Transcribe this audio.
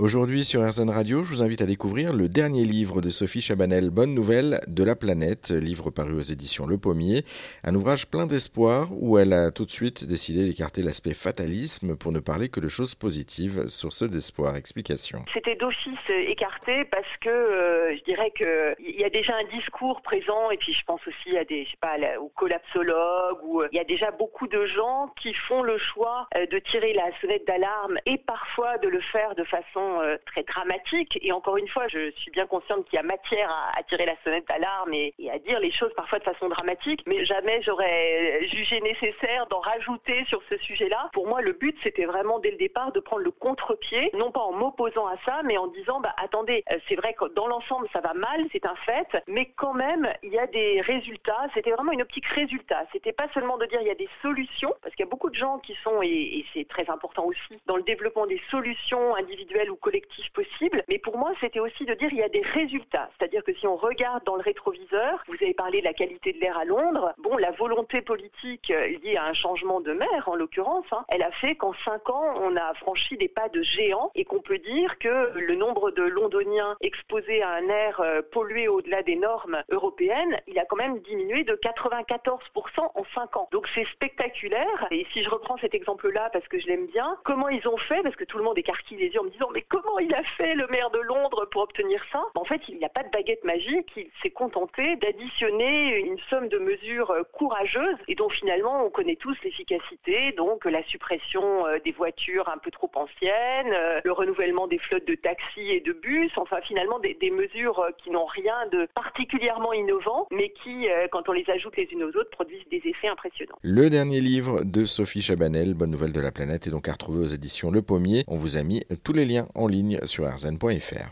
Aujourd'hui sur RZN Radio, je vous invite à découvrir le dernier livre de Sophie Chabanel, Bonne nouvelle de la planète, livre paru aux éditions Le Pommier, un ouvrage plein d'espoir où elle a tout de suite décidé d'écarter l'aspect fatalisme pour ne parler que de choses positives, source d'espoir. Explication. C'était d'office écarté parce que euh, je dirais qu'il y a déjà un discours présent et puis je pense aussi à des, pas, aux collapsologues ou euh, il y a déjà beaucoup de gens qui font le choix euh, de tirer la sonnette d'alarme et parfois de le faire de façon euh, très dramatique. Et encore une fois, je suis bien consciente qu'il y a matière à, tirer la sonnette d'alarme et, à dire les choses parfois de façon dramatique, mais jamais j'aurais jugé nécessaire d'en rajouter sur ce sujet-là. Pour moi, le but, c'était vraiment dès le départ de prendre le contre-pied, non pas en m'opposant à ça, mais en disant, bah, attendez, euh, c'est vrai que dans l'ensemble, ça va mal, c'est un fait, mais quand même, il y a des résultats. C'était vraiment une optique résultat. C'était pas seulement de dire il y a des solutions, parce qu'il y a beaucoup de gens qui sont, et, et c'est très important aussi, dans le développement des solutions individuelles ou collectif possible. Mais pour moi, c'était aussi de dire il y a des résultats. C'est-à-dire que si on regarde dans le rétroviseur, vous avez parlé de la qualité de l'air à Londres. Bon, la volonté politique euh, liée à un changement de mer, en l'occurrence, hein, elle a fait qu'en cinq ans, on a franchi des pas de géant et qu'on peut dire que le nombre de Londoniens exposés à un air euh, pollué au-delà des normes européennes, il a quand même diminué de 94% en cinq ans. Donc c'est spectaculaire. Et si je reprends cet exemple-là parce que je l'aime bien, comment ils ont fait? Parce que tout le monde écarquille les yeux en me disant comment il a fait le maire de Londres pour obtenir ça? En fait, il n'y a pas de baguette magique, il s'est contenté d'additionner une somme de mesures euh, courageuses et dont finalement on connaît tous l'efficacité, donc la suppression euh, des voitures un peu trop anciennes, euh, le renouvellement des flottes de taxis et de bus, enfin finalement des, mesures qui n'ont rien de particulièrement innovant, mais qui, quand on les ajoute les unes aux autres, produisent des effets impressionnants. Le dernier livre de Sophie Chabanel, Bonne nouvelle de la planète, est donc à retrouver aux éditions Le Pommier. On vous a mis tous les liens en ligne sur rzn.fr.